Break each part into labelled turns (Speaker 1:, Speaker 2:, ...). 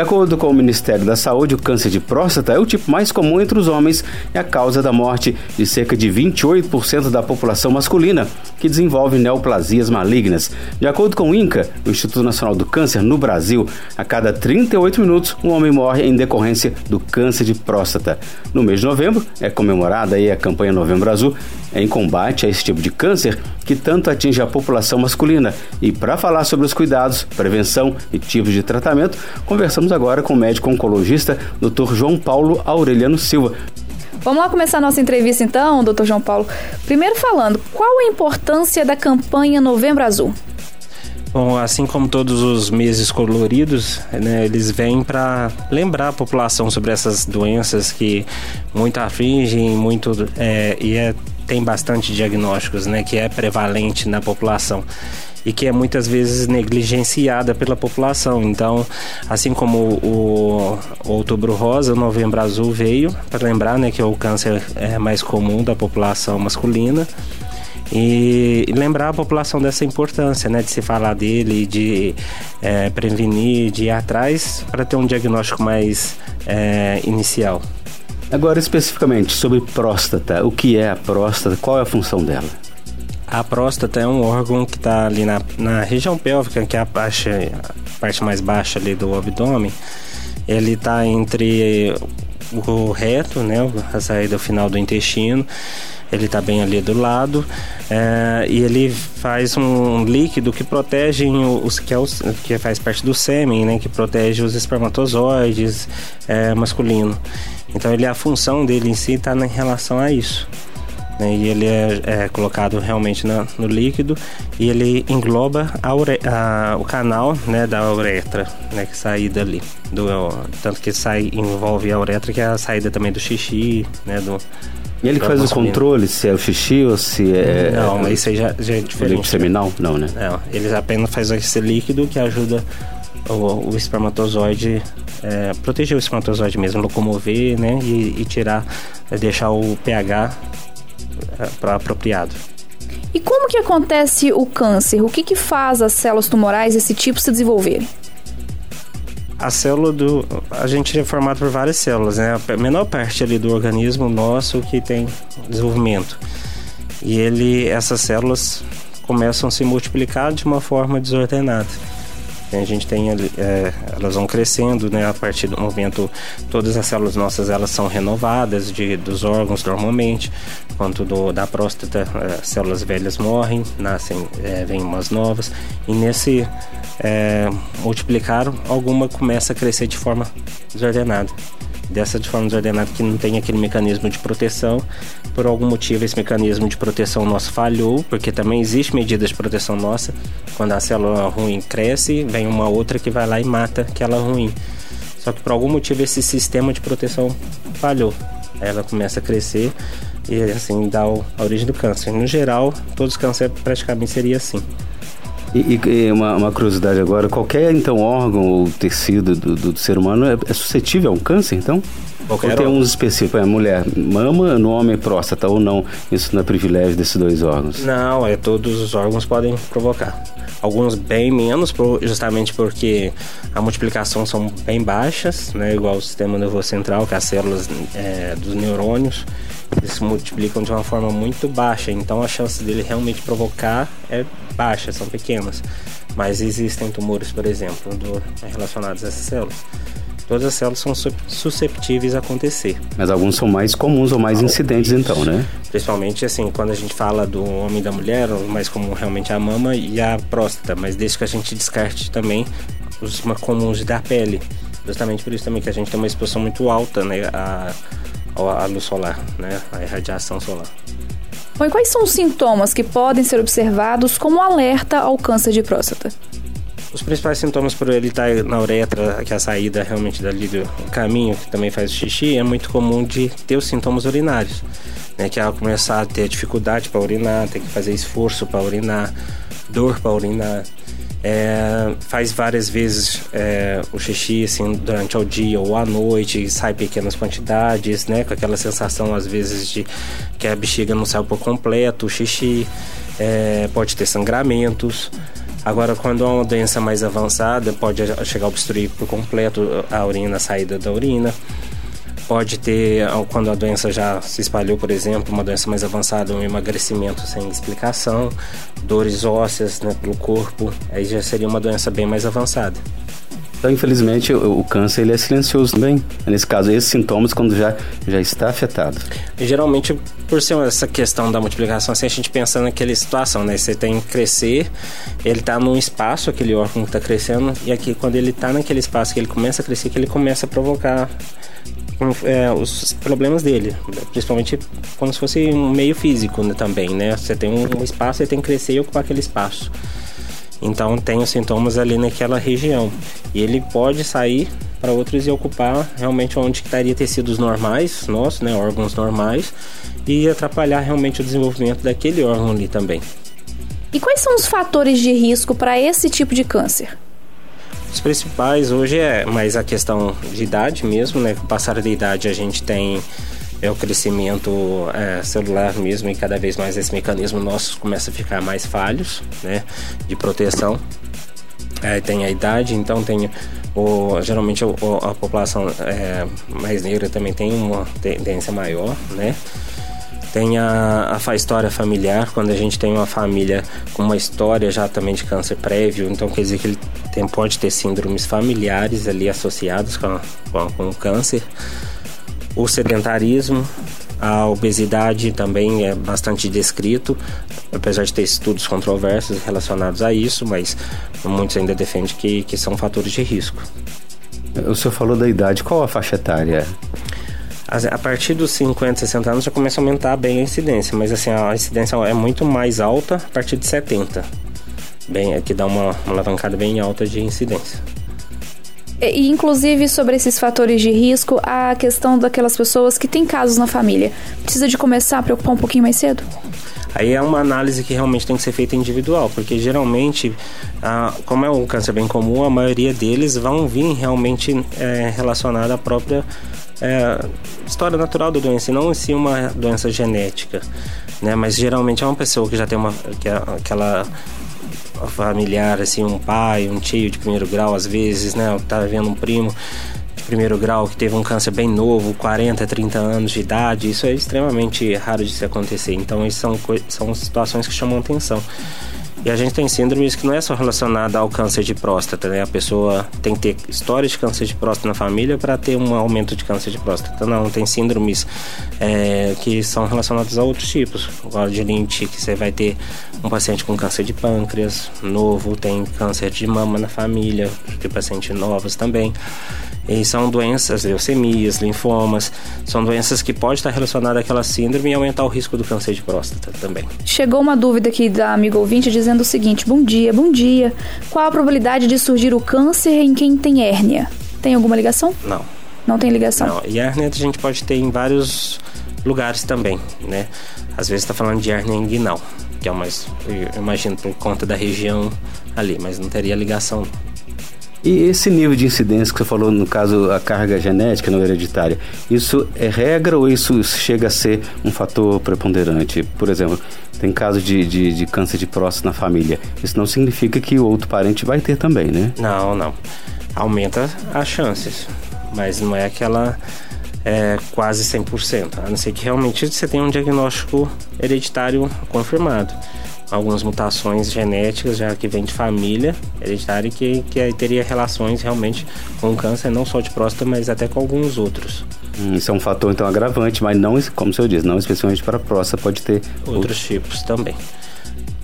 Speaker 1: De acordo com o Ministério da Saúde, o câncer de próstata é o tipo mais comum entre os homens e a causa da morte de cerca de 28% da população masculina, que desenvolve neoplasias malignas. De acordo com o INCA, o Instituto Nacional do Câncer, no Brasil, a cada 38 minutos um homem morre em decorrência do câncer de próstata. No mês de novembro é comemorada aí a campanha Novembro Azul em combate a esse tipo de câncer que tanto atinge a população masculina. E para falar sobre os cuidados, prevenção e tipos de tratamento, conversamos agora com o médico oncologista Dr. João Paulo Aureliano Silva.
Speaker 2: Vamos lá começar a nossa entrevista então, doutor João Paulo. Primeiro falando, qual a importância da campanha Novembro Azul?
Speaker 3: Bom, assim como todos os meses coloridos, né, eles vêm para lembrar a população sobre essas doenças que muito afligem, muito é, e é, tem bastante diagnósticos, né, que é prevalente na população e que é muitas vezes negligenciada pela população. Então, assim como o, Outubro Rosa, o Novembro Azul veio para lembrar, né, que é o câncer é mais comum da população masculina e lembrar a população dessa importância, né, de se falar dele, de é, prevenir, de ir atrás para ter um diagnóstico mais é, inicial.
Speaker 1: Agora, especificamente sobre próstata, o que é a próstata, qual é a função dela?
Speaker 3: A próstata é um órgão que está ali na, na região pélvica, que é a parte, a parte mais baixa ali do abdômen. Ele está entre o reto, né, a saída final do intestino ele está bem ali do lado é, e ele faz um líquido que protege os que, é os, que faz parte do sêmen, né, que protege os espermatozoides é, masculino. Então ele a função dele em si está em relação a isso. Né, e ele é, é colocado realmente na, no líquido e ele engloba a ure, a, o canal né, da uretra, né, que sai dali. Do, tanto que sai, envolve a uretra, que é a saída também do xixi, né, do,
Speaker 1: e ele que faz o controle, se é o xixi ou se é.
Speaker 3: Não, mas isso aí já, já é diferente. O
Speaker 1: seminal? Não, né?
Speaker 3: Não, eles apenas fazem esse líquido que ajuda o, o espermatozoide, é, proteger o espermatozoide mesmo, locomover, né? E, e tirar, é, deixar o pH é, para apropriado.
Speaker 2: E como que acontece o câncer? O que, que faz as células tumorais desse tipo se desenvolverem?
Speaker 3: a célula do. A gente é formado por várias células, né? A menor parte ali do organismo nosso que tem desenvolvimento. E ele, essas células começam a se multiplicar de uma forma desordenada. A gente tem é, elas vão crescendo, né? A partir do momento, todas as células nossas elas são renovadas de, dos órgãos normalmente. Quanto do, da próstata, é, células velhas morrem, nascem, é, vêm umas novas. E nesse é, multiplicar, alguma começa a crescer de forma desordenada dessa de forma desordenada que não tem aquele mecanismo de proteção. Por algum motivo esse mecanismo de proteção nosso falhou, porque também existe medidas de proteção nossa. Quando a célula ruim cresce, vem uma outra que vai lá e mata aquela ruim. Só que por algum motivo esse sistema de proteção falhou. Ela começa a crescer e assim dá a origem do câncer. No geral, todos os cânceres praticamente seria assim.
Speaker 1: E, e uma, uma, curiosidade agora, qualquer então órgão ou tecido do, do ser humano é, é, suscetível a um câncer, então? Qualquer ou tem uns específicos, é mulher, mama, no homem próstata ou não? Isso não é privilégio desses dois órgãos?
Speaker 3: Não, é todos os órgãos podem provocar. Alguns bem menos, justamente porque a multiplicação são bem baixas, né? Igual o sistema nervoso central, que é as células é, dos neurônios eles se multiplicam de uma forma muito baixa, então a chance dele realmente provocar é baixa, são pequenas. Mas existem tumores, por exemplo, do, relacionados a essas células. Todas as células são susceptíveis a acontecer.
Speaker 1: Mas alguns são mais comuns ou mais incidentes, então, né?
Speaker 3: Principalmente, assim, quando a gente fala do homem e da mulher, o mais comum realmente é a mama e a próstata. Mas desde que a gente descarte também os mais comuns da pele. Justamente por isso também que a gente tem uma exposição muito alta, né? A, a luz solar, né? A irradiação solar.
Speaker 2: Bom, e quais são os sintomas que podem ser observados como alerta ao câncer de próstata?
Speaker 3: Os principais sintomas por ele estar tá na uretra, que é a saída realmente dali do caminho, que também faz o xixi, é muito comum de ter os sintomas urinários. Né, que é começar a ter dificuldade para urinar, ter que fazer esforço para urinar, dor para urinar, é, faz várias vezes é, o xixi assim, durante o dia ou à noite, sai pequenas quantidades, né? Com aquela sensação às vezes de que a bexiga não sai por completo, o xixi é, pode ter sangramentos. Agora, quando é uma doença mais avançada, pode chegar a obstruir por completo a urina, a saída da urina. Pode ter, quando a doença já se espalhou, por exemplo, uma doença mais avançada, um emagrecimento sem explicação, dores ósseas né, pelo corpo, aí já seria uma doença bem mais avançada.
Speaker 1: Então, infelizmente, o, o, câncer ele é silencioso também. Nesse caso, esses sintomas quando já, já está afetado.
Speaker 3: Geralmente, por ser essa questão da multiplicação, assim, a gente pensa naquela situação, né? Você tem que crescer, ele está num espaço, aquele órgão que está crescendo, e aqui, quando ele está naquele espaço que ele começa a crescer, que ele começa a provocar é, os problemas dele, principalmente como se fosse um meio físico né, também, né? Você tem um espaço, você tem que crescer e ocupar aquele espaço. Então tem os sintomas ali naquela região. E ele pode sair para outros e ocupar realmente onde estaria tecidos normais, nossos, né, órgãos normais, e atrapalhar realmente o desenvolvimento daquele órgão ali também.
Speaker 2: E quais são os fatores de risco para esse tipo de câncer?
Speaker 3: Os principais hoje é mais a questão de idade mesmo, né? Passar da idade a gente tem é o crescimento é, celular mesmo e cada vez mais esse mecanismo nosso começa a ficar mais falhos, né, de proteção. É, tem a idade, então tem o, geralmente o, a população é, mais negra também tem uma tendência maior, né? Tem a, a história familiar, quando a gente tem uma família com uma história já também de câncer prévio, então quer dizer que ele tem, pode ter síndromes familiares ali associadas com, com, com o câncer o sedentarismo, a obesidade também é bastante descrito, apesar de ter estudos controversos relacionados a isso, mas muitos ainda defendem que, que são fatores de risco.
Speaker 1: O senhor falou da idade, qual a faixa etária?
Speaker 3: A partir dos 50, 60 anos já começa a aumentar bem a incidência, mas assim, a incidência é muito mais alta a partir de 70. Bem, é que dá uma, uma alavancada bem alta de incidência.
Speaker 2: E, inclusive, sobre esses fatores de risco, a questão daquelas pessoas que têm casos na família. Precisa de começar a preocupar um pouquinho mais cedo?
Speaker 3: Aí é uma análise que realmente tem que ser feita individual, porque geralmente, ah, como é um câncer bem comum, a maioria deles vão vir realmente é, relacionada à própria é, história natural da doença, e não em si uma doença genética. Né? Mas geralmente é uma pessoa que já tem uma, que é aquela familiar, assim, um pai, um tio de primeiro grau, às vezes, né? Tá vendo um primo de primeiro grau que teve um câncer bem novo, 40, 30 anos de idade, isso é extremamente raro de se acontecer. Então, são, são situações que chamam atenção. E a gente tem síndromes que não é só relacionada ao câncer de próstata, né? A pessoa tem que ter história de câncer de próstata na família para ter um aumento de câncer de próstata. Não, tem síndromes é, que são relacionadas a outros tipos. Agora de Lynch, que você vai ter um paciente com câncer de pâncreas novo, tem câncer de mama na família, tem pacientes novos também. E são doenças, leucemias, linfomas, são doenças que podem estar relacionadas àquela síndrome e aumentar o risco do câncer de próstata também.
Speaker 2: Chegou uma dúvida aqui da amiga ouvinte dizendo o seguinte: Bom dia, bom dia. Qual a probabilidade de surgir o câncer em quem tem hérnia? Tem alguma ligação?
Speaker 3: Não.
Speaker 2: Não tem ligação? Não.
Speaker 3: E hérnia a gente pode ter em vários lugares também, né? Às vezes está falando de hérnia inguinal, que é mais, eu imagino, por conta da região ali, mas não teria ligação.
Speaker 1: E esse nível de incidência que você falou, no caso, a carga genética não hereditária, isso é regra ou isso chega a ser um fator preponderante? Por exemplo, tem caso de, de, de câncer de próstata na família. Isso não significa que o outro parente vai ter também, né?
Speaker 3: Não, não. Aumenta as chances, mas não é aquela é, quase 100%, a não ser que realmente você tenha um diagnóstico hereditário confirmado algumas mutações genéticas já que vem de família hereditária que, que teria relações realmente com o câncer, não só de próstata, mas até com alguns outros.
Speaker 1: Isso é um fator então agravante, mas não, como o senhor diz, não especialmente para a próstata, pode ter
Speaker 3: outros, outros tipos também.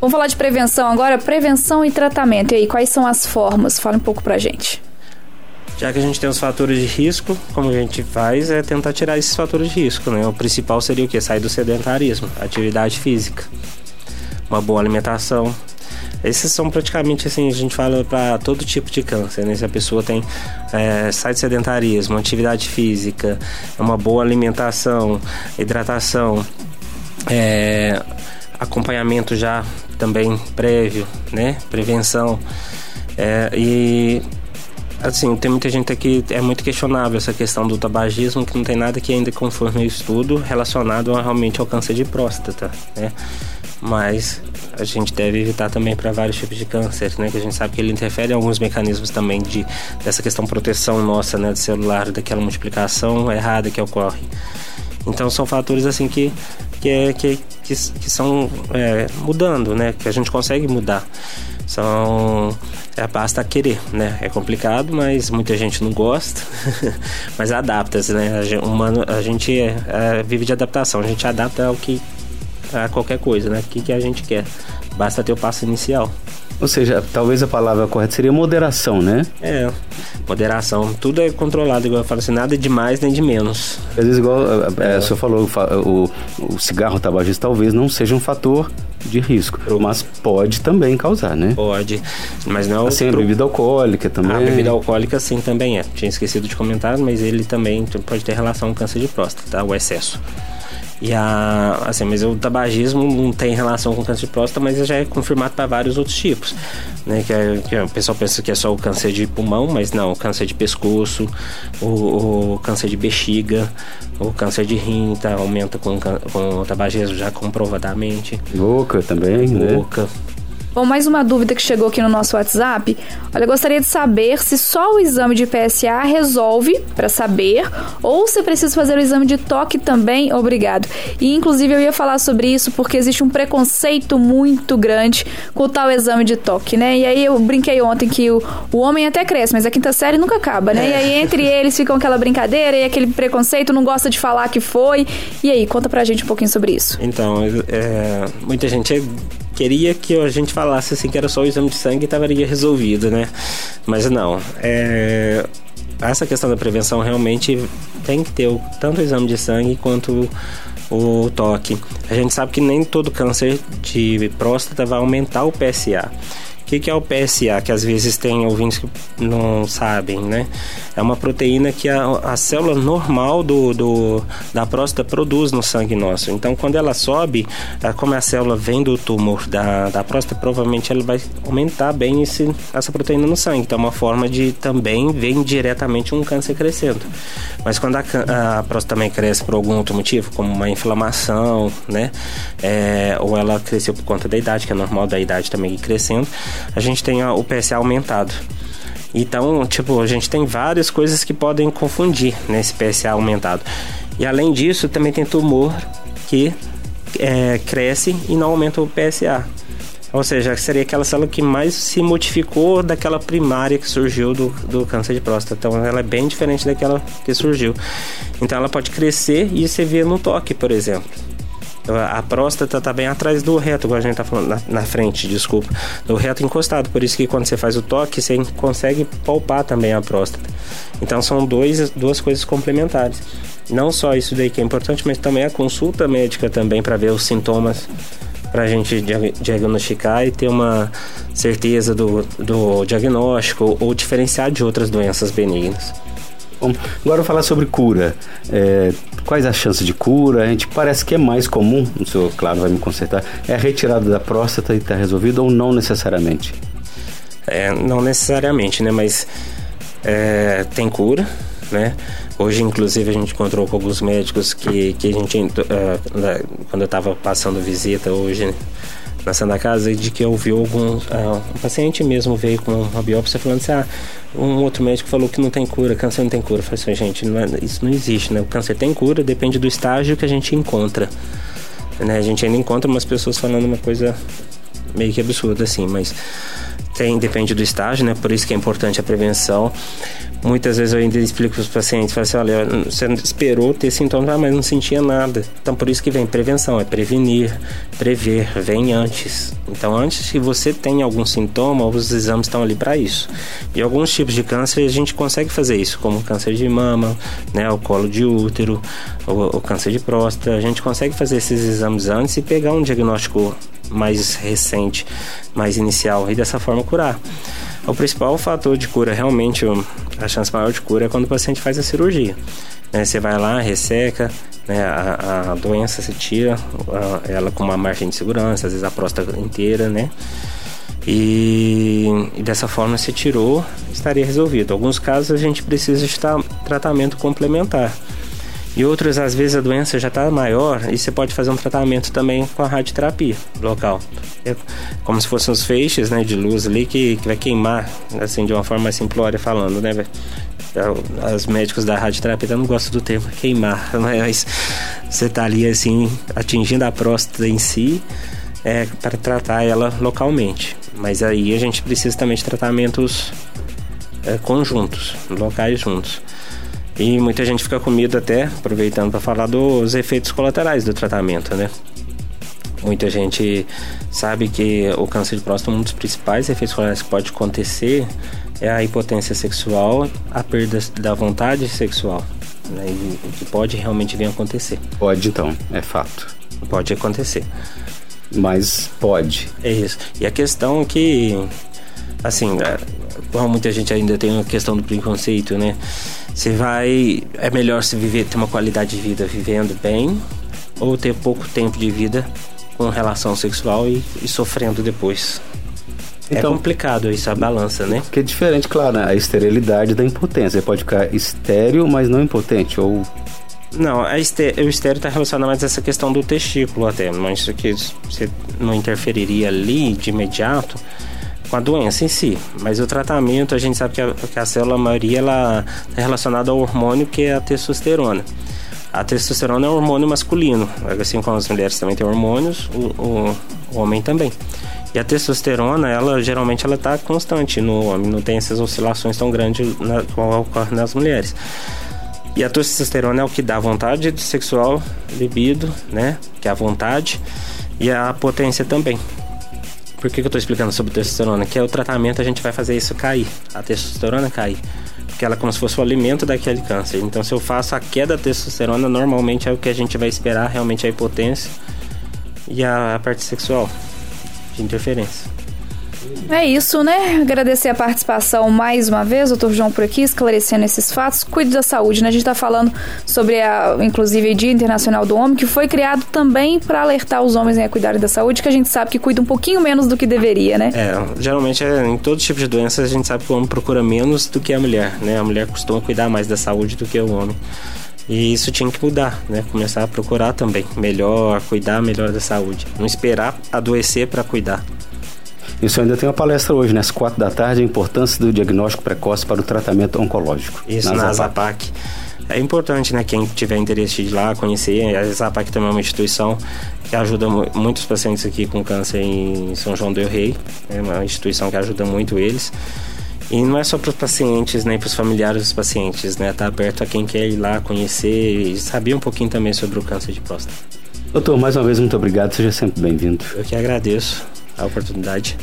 Speaker 2: Vamos falar de prevenção agora, prevenção e tratamento. E aí, quais são as formas? Fala um pouco pra gente.
Speaker 3: Já que a gente tem os fatores de risco, como a gente faz é tentar tirar esses fatores de risco, né? O principal seria o que? Sair do sedentarismo, atividade física uma boa alimentação. Esses são praticamente assim, a gente fala para todo tipo de câncer, né? Se a pessoa tem é, sai de sedentarismo, atividade física, uma boa alimentação, hidratação, é, acompanhamento já também prévio, né? Prevenção. É, e assim, tem muita gente aqui, é muito questionável essa questão do tabagismo, que não tem nada que ainda conforme o estudo relacionado realmente ao câncer de próstata, né? Mas a gente deve evitar também para vários tipos de câncer, né? Que a gente sabe que ele interfere em alguns mecanismos também de dessa questão proteção nossa, né, do celular, daquela multiplicação errada que ocorre. Então são fatores assim que que, é, que, que, que são é, mudando, né? Que a gente consegue mudar. São é, basta querer, né? É complicado, mas muita gente não gosta, mas adapta-se, né? A gente, humano, a gente é, é, vive de adaptação, a gente adapta ao que a qualquer coisa, né? O que, que a gente quer. Basta ter o passo inicial.
Speaker 1: Ou seja, talvez a palavra correta seria moderação, né?
Speaker 3: É, moderação. Tudo é controlado, igual eu falo assim, nada de mais nem de menos.
Speaker 1: Às vezes, igual é, é. o senhor falou, o, o cigarro o tabagismo talvez não seja um fator de risco, mas pode também causar, né?
Speaker 3: Pode, mas não...
Speaker 1: Assim, pro... a bebida alcoólica também. A
Speaker 3: bebida alcoólica sim também é. Tinha esquecido de comentar, mas ele também pode ter relação com câncer de próstata, tá? O excesso. E a, assim, mas o tabagismo não tem relação com câncer de próstata, mas já é confirmado para vários outros tipos, né? Que, é, que o pessoal pensa que é só o câncer de pulmão, mas não, o câncer de pescoço, o, o câncer de bexiga, o câncer de rim tá, aumenta com, com o tabagismo já comprovadamente.
Speaker 1: Boca também,
Speaker 3: Boca.
Speaker 1: Né?
Speaker 2: Bom, mais uma dúvida que chegou aqui no nosso WhatsApp. Olha, eu gostaria de saber se só o exame de PSA resolve para saber ou se precisa fazer o exame de toque também. Obrigado. E inclusive eu ia falar sobre isso porque existe um preconceito muito grande com o tal exame de toque, né? E aí eu brinquei ontem que o, o homem até cresce, mas a quinta série nunca acaba, né? É. E aí entre eles ficam aquela brincadeira e aquele preconceito, não gosta de falar que foi. E aí, conta pra gente um pouquinho sobre isso.
Speaker 3: Então, é, muita gente queria que a gente falasse assim que era só o exame de sangue e estaria resolvido, né? Mas não. É, essa questão da prevenção realmente tem que ter tanto o exame de sangue quanto o toque. A gente sabe que nem todo câncer de próstata vai aumentar o PSA. O que, que, é o PSA? Que às vezes tem ouvintes que não sabem, né? É uma proteína que a, a célula normal do, do, da próstata produz no sangue nosso. Então, quando ela sobe, é, como a célula vem do tumor da, da próstata, provavelmente ela vai aumentar bem esse, essa proteína no sangue. Então, é uma forma de também ver indiretamente um câncer crescendo. Mas quando a, a próstata também cresce por algum outro motivo, como uma inflamação, né? É, ou ela cresceu por conta da idade, que é normal da idade também ir crescendo, a gente tem o PSA aumentado. Então, tipo, a gente tem várias coisas que podem confundir nesse PSA aumentado. E além disso, também tem tumor que é, cresce e não aumenta o PSA. Ou seja, seria aquela célula que mais se modificou daquela primária que surgiu do, do câncer de próstata. Então ela é bem diferente daquela que surgiu. Então ela pode crescer e você vê no toque, por exemplo. A próstata está bem atrás do reto, igual a gente está falando, na, na, frente, desculpa. Do reto encostado. Por isso que quando você faz o toque, você consegue palpar também a próstata. Então são dois, duas coisas complementares. Não só isso daí que é importante, mas também a consulta médica também para ver os sintomas para a gente diagnosticar e ter uma certeza do, do diagnóstico ou diferenciar de outras doenças benignas.
Speaker 1: Bom, agora falar sobre cura. É, quais as chances de cura? A gente parece que é mais comum, o senhor, claro, vai me consertar, é a retirada da próstata e está resolvido ou não necessariamente?
Speaker 3: É, não necessariamente, né? Mas é, tem cura, né? Hoje, inclusive, a gente encontrou com alguns médicos que, que a gente, uh, quando eu estava passando visita hoje, na Santa Casa de que vi algum uh, um paciente mesmo veio com uma biópsia falando assim, ah, um outro médico falou que não tem cura, câncer não tem cura. Eu falei assim, gente, não é, isso não existe, né? O câncer tem cura, depende do estágio que a gente encontra. Né? A gente ainda encontra umas pessoas falando uma coisa meio que absurda assim, mas tem, depende do estágio, né? Por isso que é importante a prevenção. Muitas vezes eu ainda explico para os pacientes, falo assim, olha, você esperou ter sintomas, mas não sentia nada. Então por isso que vem prevenção, é prevenir, prever, vem antes. Então antes que você tenha algum sintoma, os exames estão ali para isso. E alguns tipos de câncer a gente consegue fazer isso, como câncer de mama, né, o colo de útero, o, o câncer de próstata. A gente consegue fazer esses exames antes e pegar um diagnóstico mais recente, mais inicial e dessa forma curar. O principal fator de cura, realmente, a chance maior de cura é quando o paciente faz a cirurgia. Né? Você vai lá, resseca, né? a, a doença se tira, ela com uma margem de segurança, às vezes a próstata inteira, né? E, e, dessa forma se tirou, estaria resolvido. Em alguns casos a gente precisa de tratamento complementar. E outros, às vezes, a doença já está maior e você pode fazer um tratamento também com a radioterapia local. É como se fossem os feixes né, de luz ali que, que vai queimar, assim, de uma forma simplória falando, né, Os médicos da radioterapia não gostam do termo queimar, mas você está ali, assim, atingindo a próstata em si é, para tratar ela localmente. Mas aí a gente precisa também de tratamentos é, conjuntos, locais juntos. E muita gente fica com medo até, aproveitando para falar dos efeitos colaterais do tratamento, né? Muita gente sabe que o câncer de próstata, um dos principais efeitos colaterais que pode acontecer é a impotência sexual, a perda da vontade sexual, né? E, que pode realmente vir a acontecer.
Speaker 1: Pode então, é fato.
Speaker 3: Pode acontecer.
Speaker 1: Mas pode.
Speaker 3: É isso. E a questão é que, assim, como muita gente ainda tem a questão do preconceito, né? Você vai. É melhor se viver, ter uma qualidade de vida vivendo bem ou ter pouco tempo de vida com relação sexual e, e sofrendo depois. É então, é complicado isso, a balança, né?
Speaker 1: Que é diferente, claro, né? a esterilidade da impotência. Você pode ficar estéreo, mas não impotente, ou...
Speaker 3: Não, a esté o estéreo está relacionado mais a essa questão do testículo até, mas isso aqui você não interferiria ali de imediato com a doença em si. Mas o tratamento, a gente sabe que a, que a célula maioria ela é relacionada ao hormônio que é a testosterona. A testosterona é um hormônio masculino, assim como as mulheres também têm hormônios, o, o, o homem também. E a testosterona, ela geralmente ela está constante no homem, não tem essas oscilações tão grandes na, como ocorre nas mulheres. E a testosterona é o que dá vontade sexual, libido, né? Que é a vontade, e a potência também. Por que, que eu estou explicando sobre testosterona? Que é o tratamento a gente vai fazer isso cair, a testosterona cair. Porque ela é como se fosse o alimento daquele câncer. Então, se eu faço a queda da testosterona, normalmente é o que a gente vai esperar realmente a hipotência e a parte sexual de interferência.
Speaker 2: É isso, né? Agradecer a participação mais uma vez, doutor João por aqui, esclarecendo esses fatos. Cuide da saúde, né? A gente está falando sobre, a, inclusive, o Dia Internacional do Homem, que foi criado também para alertar os homens a cuidarem da saúde, que a gente sabe que cuida um pouquinho menos do que deveria, né?
Speaker 3: É, geralmente é, em todo tipo de doenças a gente sabe que o homem procura menos do que a mulher, né? A mulher costuma cuidar mais da saúde do que o homem. E isso tinha que mudar, né? Começar a procurar também melhor, cuidar melhor da saúde. Não esperar adoecer para cuidar.
Speaker 1: Isso ainda tem uma palestra hoje, né? às quatro da tarde, a importância do diagnóstico precoce para o tratamento oncológico.
Speaker 3: Isso, na, na Zapac. É importante, né, quem tiver interesse de ir lá conhecer. A Zapac também é uma instituição que ajuda muitos pacientes aqui com câncer em São João del Rei. É uma instituição que ajuda muito eles. E não é só para os pacientes, nem para os familiares dos pacientes, né? Está aberto a quem quer ir lá conhecer e saber um pouquinho também sobre o câncer de próstata.
Speaker 1: Doutor, mais uma vez, muito obrigado. Seja sempre bem-vindo.
Speaker 3: Eu que agradeço a oportunidade.